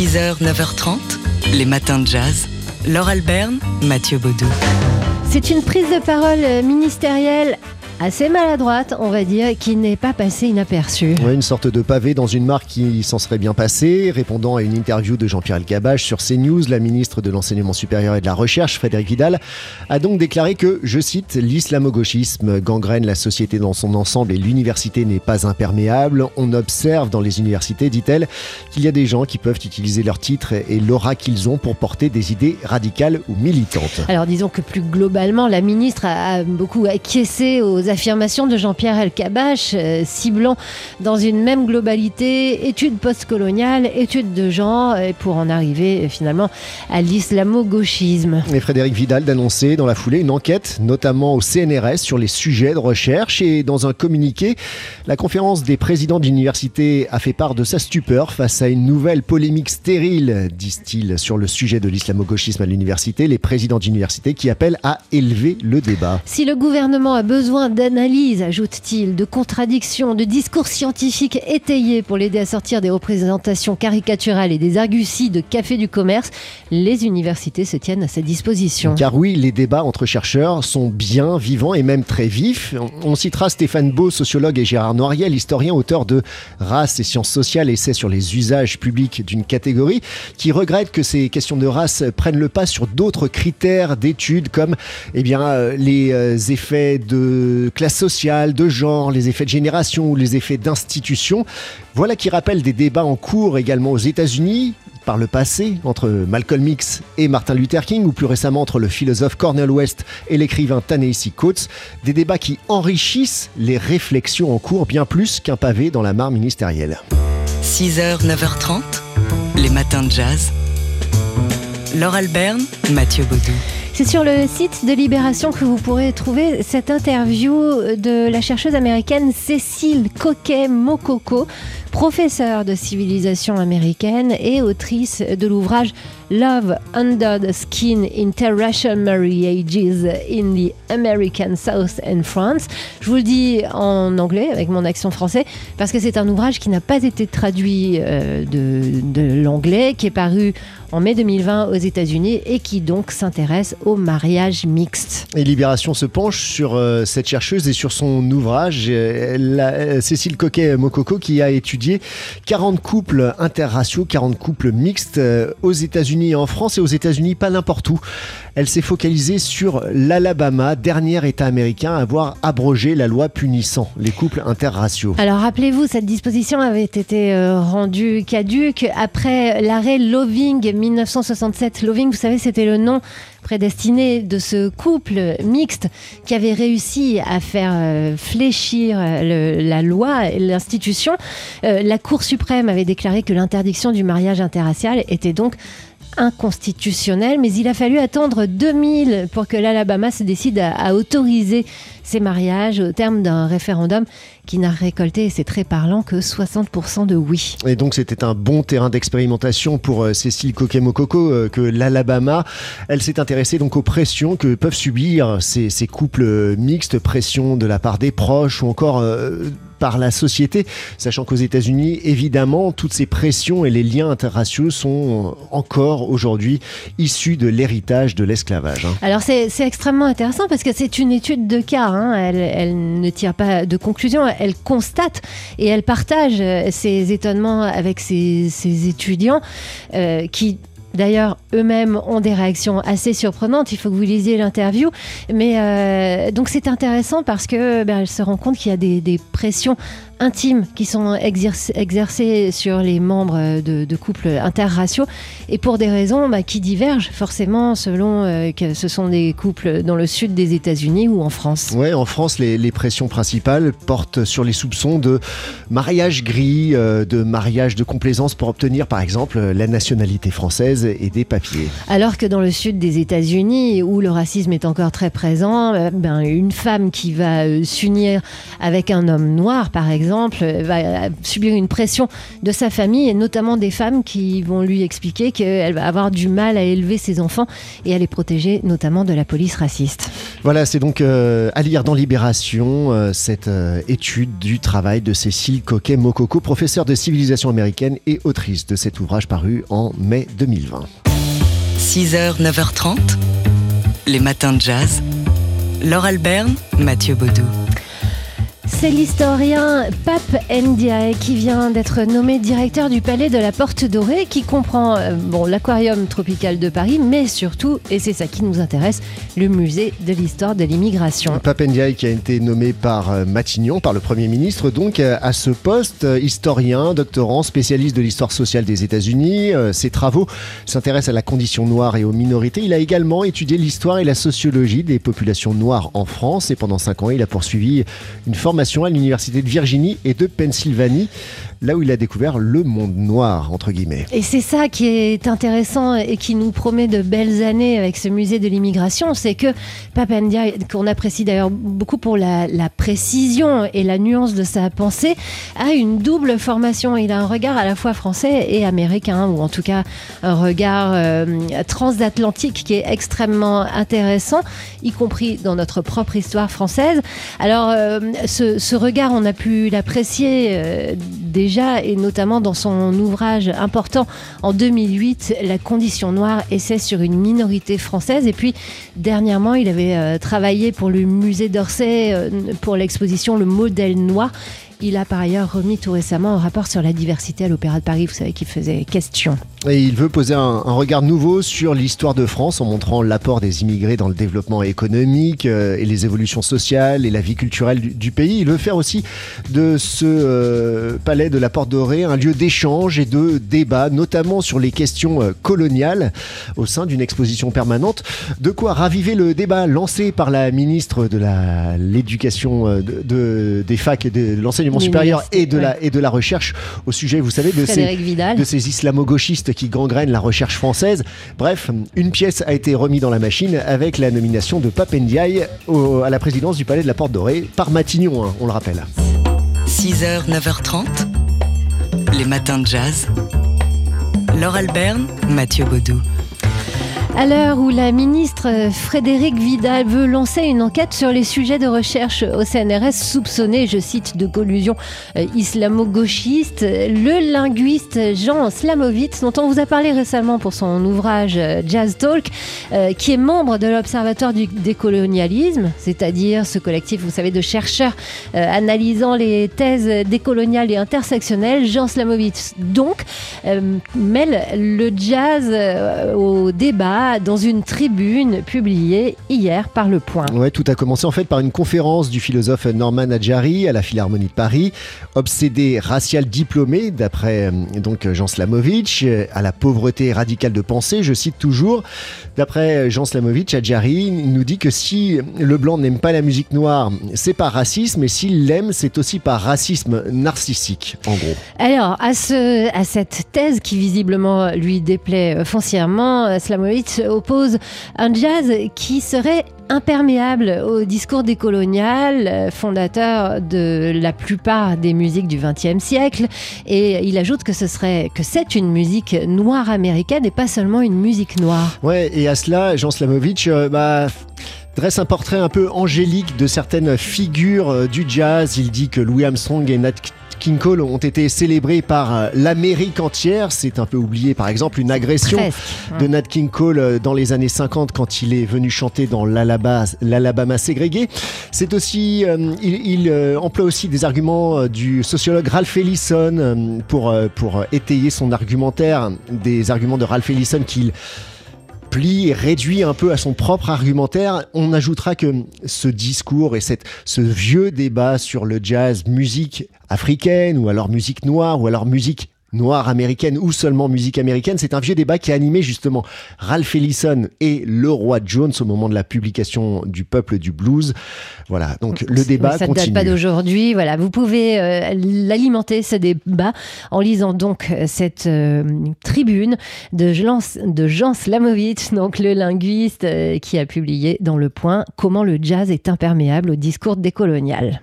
6h, 9h30, les matins de jazz. Laure Alberne, Mathieu Baudou. C'est une prise de parole ministérielle assez maladroite, on va dire, qui n'est pas passée inaperçue. Ouais, une sorte de pavé dans une marque qui s'en serait bien passée. Répondant à une interview de Jean-Pierre Elkabbach sur CNews, la ministre de l'Enseignement supérieur et de la Recherche, Frédéric Vidal, a donc déclaré que, je cite, l'islamo-gauchisme gangrène la société dans son ensemble et l'université n'est pas imperméable. On observe dans les universités, dit-elle, qu'il y a des gens qui peuvent utiliser leur titre et l'aura qu'ils ont pour porter des idées radicales ou militantes. Alors disons que plus globalement, la ministre a beaucoup acquiescé aux affirmations de Jean-Pierre Elkabbach, euh, ciblant dans une même globalité études postcoloniales, études de genre, et pour en arriver euh, finalement à l'islamo-gauchisme. Et Frédéric Vidal d'annoncer dans la foulée une enquête, notamment au CNRS, sur les sujets de recherche. Et dans un communiqué, la conférence des présidents d'université a fait part de sa stupeur face à une nouvelle polémique stérile, disent-ils, sur le sujet de l'islamo-gauchisme à l'université. Les présidents d'université qui appellent à élever le débat. Si le gouvernement a besoin d'analyse, ajoute-t-il, de contradictions, de discours scientifiques étayés pour l'aider à sortir des représentations caricaturales et des arguties de café du commerce, les universités se tiennent à sa disposition. Car oui, les débats entre chercheurs sont bien vivants et même très vifs. On citera Stéphane Beau, sociologue, et Gérard Noiriel, historien, auteur de Race et sciences sociales, essai sur les usages publics d'une catégorie, qui regrette que ces questions de race prennent le pas sur d'autres critères d'études comme eh bien, euh, les euh, effets de classe sociale, de genre, les effets de génération ou les effets d'institution. Voilà qui rappelle des débats en cours également aux États-Unis par le passé entre Malcolm X et Martin Luther King ou plus récemment entre le philosophe Cornel West et l'écrivain Ta-Nehisi Coates, des débats qui enrichissent les réflexions en cours bien plus qu'un pavé dans la mare ministérielle. 6h, 9h30, les matins de jazz. Laure Alberne, Mathieu Baudou. C'est sur le site de Libération que vous pourrez trouver cette interview de la chercheuse américaine Cécile Coquet-Mokoko, professeure de civilisation américaine et autrice de l'ouvrage Love Under the Skin Interracial Marriages in the American South and France. Je vous le dis en anglais avec mon accent français parce que c'est un ouvrage qui n'a pas été traduit euh, de, l'anglais, qui est paru en mai 2020 aux États-Unis et qui donc s'intéresse au mariage mixte. Et Libération se penche sur euh, cette chercheuse et sur son ouvrage, euh, Cécile Coquet-Mokoko, qui a étudié 40 couples interraciaux, 40 couples mixtes aux États-Unis et en France et aux États-Unis, pas n'importe où. Elle s'est focalisée sur l'Alabama, dernier État américain à avoir abrogé la loi punissant les couples interraciaux. Alors rappelez-vous, cette disposition avait été euh, rendue caduque après l'arrêt Loving 1967. Loving, vous savez, c'était le nom prédestiné de ce couple mixte qui avait réussi à faire euh, fléchir le, la loi l'institution. Euh, la Cour suprême avait déclaré que l'interdiction du mariage interracial était donc inconstitutionnel, mais il a fallu attendre 2000 pour que l'Alabama se décide à, autoriser ces mariages au terme d'un référendum qui n'a récolté, et c'est très parlant, que 60% de oui. Et donc c'était un bon terrain d'expérimentation pour euh, Cécile Coquet-Mokoko euh, que l'Alabama. Elle s'est intéressée donc aux pressions que peuvent subir ces, couples mixtes, pressions de la part des proches ou encore... Euh, par la société, sachant qu'aux États-Unis, évidemment, toutes ces pressions et les liens interraciaux sont encore aujourd'hui issus de l'héritage de l'esclavage. Hein. Alors c'est extrêmement intéressant parce que c'est une étude de cas, hein. elle, ne tire pas de conclusion, elle constate et elle partage ses étonnements avec ses, ses étudiants euh, qui D'ailleurs, eux-mêmes ont des réactions assez surprenantes. Il faut que vous lisiez l'interview. Mais euh, donc c'est intéressant parce que ben, elle se rend compte qu'il y a des, des pressions intimes qui sont exercées sur les membres de, de, couples interraciaux et pour des raisons bah, qui divergent forcément selon euh, que ce sont des couples dans le sud des États-Unis ou en France. Oui, en France, les, les, pressions principales portent sur les soupçons de mariage gris, euh, de mariage de complaisance pour obtenir par exemple la nationalité française et des papiers. Alors que dans le sud des États-Unis, où le racisme est encore très présent, euh, ben, une femme qui va euh, s'unir avec un homme noir par exemple, exemple, va subir une pression de sa famille et notamment des femmes qui vont lui expliquer qu'elle va avoir du mal à élever ses enfants et à les protéger notamment de la police raciste. Voilà, c'est donc euh, à lire dans Libération euh, cette euh, étude du travail de Cécile Coquet-Mokoko, professeure de civilisation américaine et autrice de cet ouvrage paru en mai 2020. 6h, 9h30, les matins de jazz. Laure Alberne, Mathieu Baudou. C'est l'historien Pape Ndiaye qui vient d'être nommé directeur du Palais de la Porte Dorée qui comprend euh, bon, l'aquarium tropical de Paris mais surtout, et c'est ça qui nous intéresse, le musée de l'histoire de l'immigration. Pape Ndiaye qui a été nommé par euh, Matignon, par le Premier ministre, donc euh, à ce poste, historien, doctorant, spécialiste de l'histoire sociale des États-Unis. Ses travaux s'intéressent à la condition noire et aux minorités. Il a également étudié l'histoire et la sociologie des populations noires en France et pendant cinq ans, il a poursuivi une à l'université de Virginie et de Pennsylvanie là où il a découvert le monde noir, entre guillemets. Et c'est ça qui est intéressant et qui nous promet de belles années avec ce musée de l'immigration, c'est que Papandia, qu'on apprécie d'ailleurs beaucoup pour la, précision et la nuance de sa pensée, a une double formation. Il a un regard à la fois français et américain, ou en tout cas un regard euh, transatlantique qui est extrêmement intéressant, y compris dans notre propre histoire française. Alors, euh, ce, regard, on a pu l'apprécier euh, déjà et notamment dans son ouvrage important en 2008, La condition noire, essai sur une minorité française. Et puis, dernièrement, il avait euh, travaillé pour le musée d'Orsay euh, pour l'exposition Le modèle noir. Il a par ailleurs remis tout récemment un rapport sur la diversité à l'Opéra de Paris, vous savez, qui faisait question. Et il veut poser un, regard nouveau sur l'histoire de France en montrant l'apport des immigrés dans le développement économique euh, et les évolutions sociales et la vie culturelle du, pays. Il veut faire aussi de ce euh, palais de la Porte Dorée un lieu d'échange et de débat, notamment sur les questions euh, coloniales au sein d'une exposition permanente. De quoi raviver le débat lancé par la ministre de l'éducation de, des facs et de l'enseignement supérieur et de, la, et de la recherche au sujet, vous savez, de, ces, de ces islamo-gauchistes qui gangrène la recherche française. Bref, une pièce a été remise dans la machine avec la nomination de Papendiaï à la présidence du Palais de la Porte Dorée par Matignon, hein, on le rappelle. 6h, 9h30, les matins de jazz. Laure Alberne, Mathieu Baudou. À l'heure où la ministre Frédérique Vidal veut lancer une enquête sur les sujets de recherche au CNRS soupçonnés, je cite, de collusion euh, islamo-gauchiste, le linguiste Jean Slamovitz, dont on vous a parlé récemment pour son ouvrage euh, Jazz Talk, euh, qui est membre de l'Observatoire du décolonialisme, c'est-à-dire ce collectif, vous savez, de chercheurs analysant les thèses décoloniales et intersectionnelles. Jean Slamovitz, donc, mêle le jazz au débat dans une tribune publiée hier par Le Point. Ouais, tout a commencé en fait par une conférence du philosophe Norman Adjari à la Philharmonie de Paris, obsédé racial diplômé, d'après euh, donc Jean Slamovitch, euh, à la pauvreté radicale de pensée, je cite toujours. D'après Jean Slamovitch, Adjari nous dit que si le blanc n'aime pas la musique noire, c'est pas racisme, et s'il l'aime, c'est aussi par racisme narcissique, en gros. Alors, à, ce, à cette thèse qui visiblement lui déplaît foncièrement, Slamovitch oppose un jazz qui serait imperméable au discours décolonial, fondateur de la plupart des musiques du XXe siècle. Et il ajoute que ce serait que c'est une musique noire américaine et pas seulement une musique noire. Ouais, et à cela, Jean Slamovitch, euh, bah, dresse un portrait un peu angélique de certaines figures euh, du jazz. Il dit que Louis Armstrong et Nat King Cole ont été célébrés par euh, l'Amérique entière. C'est un peu oublié, par exemple, une agression de Nat King Cole euh, dans les années 50 quand il est venu chanter dans l'Alabama ségrégué. C'est aussi, euh, il, emploie aussi des arguments du sociologue Ralph Ellison pour, pour étayer son argumentaire, des arguments de Ralph Ellison qu'il réduit un peu à son propre argumentaire. On ajoutera que ce discours et cette, ce vieux débat sur le jazz, musique africaine ou alors musique noire ou alors musique noire américaine ou seulement musique américaine. C'est un vieux débat qui a animé justement Ralph Ellison et le roi Jones au moment de la publication du Peuple du Blues. Voilà, donc le débat ça continue. Ça ne date pas d'aujourd'hui. Voilà, vous pouvez euh, l'alimenter ce débat en lisant donc euh, cette euh, tribune de Jean, de Jean Slamovitch, donc le linguiste qui a publié dans Le Point Comment le jazz est imperméable au discours décolonial.